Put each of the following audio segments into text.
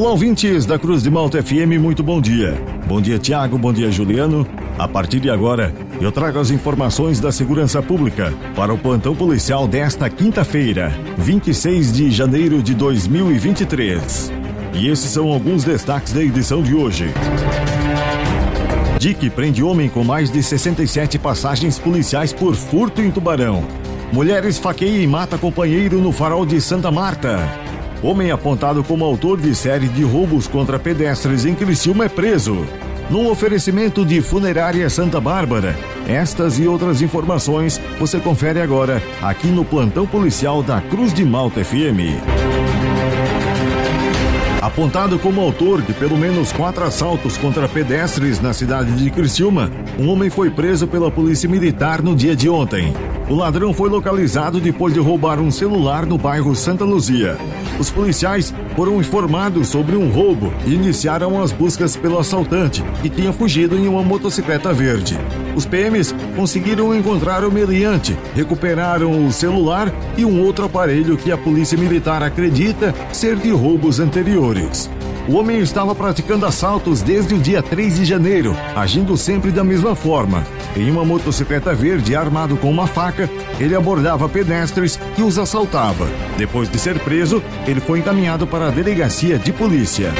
Olá, ouvintes da Cruz de Malta FM, muito bom dia. Bom dia, Tiago, bom dia, Juliano. A partir de agora, eu trago as informações da segurança pública para o plantão policial desta quinta-feira, 26 de janeiro de 2023. E esses são alguns destaques da edição de hoje. DIC prende homem com mais de 67 passagens policiais por furto em Tubarão. Mulher esfaqueia e mata companheiro no farol de Santa Marta. Homem apontado como autor de série de roubos contra pedestres em Criciúma é preso. Num oferecimento de Funerária Santa Bárbara. Estas e outras informações você confere agora aqui no plantão policial da Cruz de Malta FM. Apontado como autor de pelo menos quatro assaltos contra pedestres na cidade de Criciúma, um homem foi preso pela Polícia Militar no dia de ontem. O ladrão foi localizado depois de roubar um celular no bairro Santa Luzia. Os policiais foram informados sobre um roubo e iniciaram as buscas pelo assaltante, que tinha fugido em uma motocicleta verde. Os PMs conseguiram encontrar o meliante, recuperaram o celular e um outro aparelho que a Polícia Militar acredita ser de roubos anteriores. O homem estava praticando assaltos desde o dia 3 de janeiro, agindo sempre da mesma forma. Em uma motocicleta verde armado com uma faca, ele abordava pedestres e os assaltava. Depois de ser preso, ele foi encaminhado para a delegacia de polícia.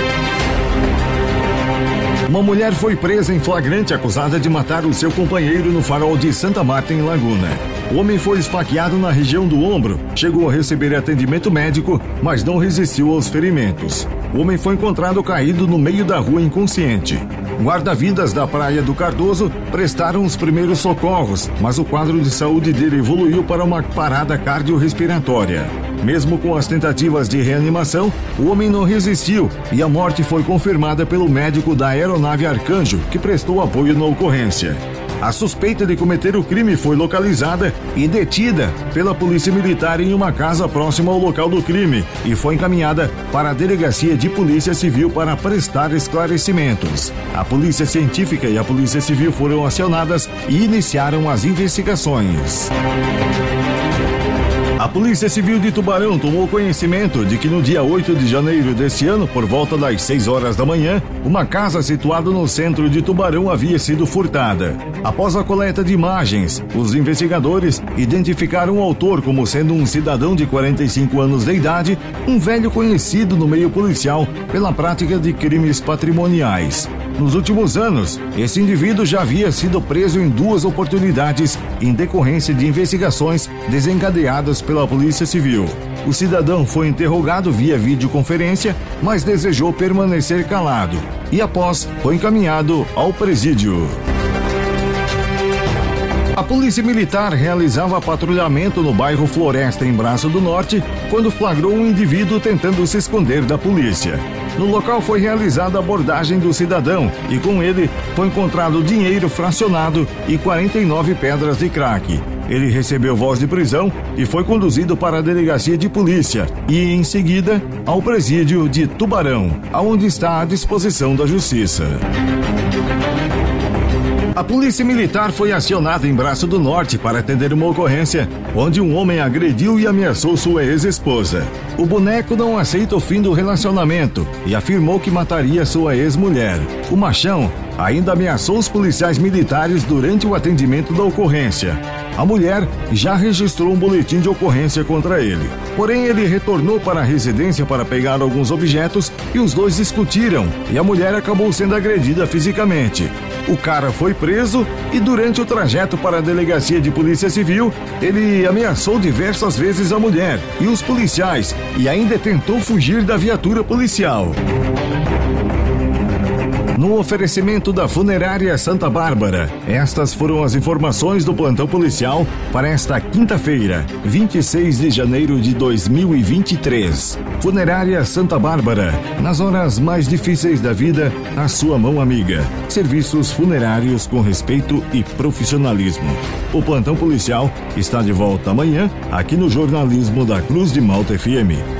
Uma mulher foi presa em flagrante acusada de matar o seu companheiro no farol de Santa Marta, em Laguna. O homem foi esfaqueado na região do ombro, chegou a receber atendimento médico, mas não resistiu aos ferimentos. O homem foi encontrado caído no meio da rua inconsciente. Guarda-vidas da Praia do Cardoso prestaram os primeiros socorros, mas o quadro de saúde dele evoluiu para uma parada cardiorrespiratória. Mesmo com as tentativas de reanimação, o homem não resistiu e a morte foi confirmada pelo médico da aeronave Arcanjo, que prestou apoio na ocorrência. A suspeita de cometer o crime foi localizada e detida pela Polícia Militar em uma casa próxima ao local do crime e foi encaminhada para a Delegacia de Polícia Civil para prestar esclarecimentos. A Polícia Científica e a Polícia Civil foram acionadas e iniciaram as investigações. A Polícia Civil de Tubarão tomou conhecimento de que no dia 8 de janeiro deste ano, por volta das 6 horas da manhã, uma casa situada no centro de Tubarão havia sido furtada. Após a coleta de imagens, os investigadores identificaram o autor como sendo um cidadão de 45 anos de idade, um velho conhecido no meio policial pela prática de crimes patrimoniais. Nos últimos anos, esse indivíduo já havia sido preso em duas oportunidades em decorrência de investigações desencadeadas pela Polícia Civil. O cidadão foi interrogado via videoconferência, mas desejou permanecer calado e, após, foi encaminhado ao presídio. A Polícia Militar realizava patrulhamento no bairro Floresta, em Braço do Norte, quando flagrou um indivíduo tentando se esconder da polícia. No local foi realizada a abordagem do cidadão e com ele foi encontrado dinheiro fracionado e 49 pedras de crack. Ele recebeu voz de prisão e foi conduzido para a delegacia de polícia e, em seguida, ao presídio de Tubarão, aonde está à disposição da justiça. A polícia militar foi acionada em Braço do Norte para atender uma ocorrência onde um homem agrediu e ameaçou sua ex-esposa. O boneco não aceita o fim do relacionamento e afirmou que mataria sua ex-mulher. O machão ainda ameaçou os policiais militares durante o atendimento da ocorrência. A mulher já registrou um boletim de ocorrência contra ele. Porém, ele retornou para a residência para pegar alguns objetos e os dois discutiram, e a mulher acabou sendo agredida fisicamente. O cara foi preso e, durante o trajeto para a delegacia de polícia civil, ele ameaçou diversas vezes a mulher e os policiais e ainda tentou fugir da viatura policial no oferecimento da Funerária Santa Bárbara. Estas foram as informações do plantão policial para esta quinta-feira, 26 de janeiro de 2023. Funerária Santa Bárbara, nas horas mais difíceis da vida, a sua mão amiga. Serviços funerários com respeito e profissionalismo. O plantão policial está de volta amanhã aqui no jornalismo da Cruz de Malta FM.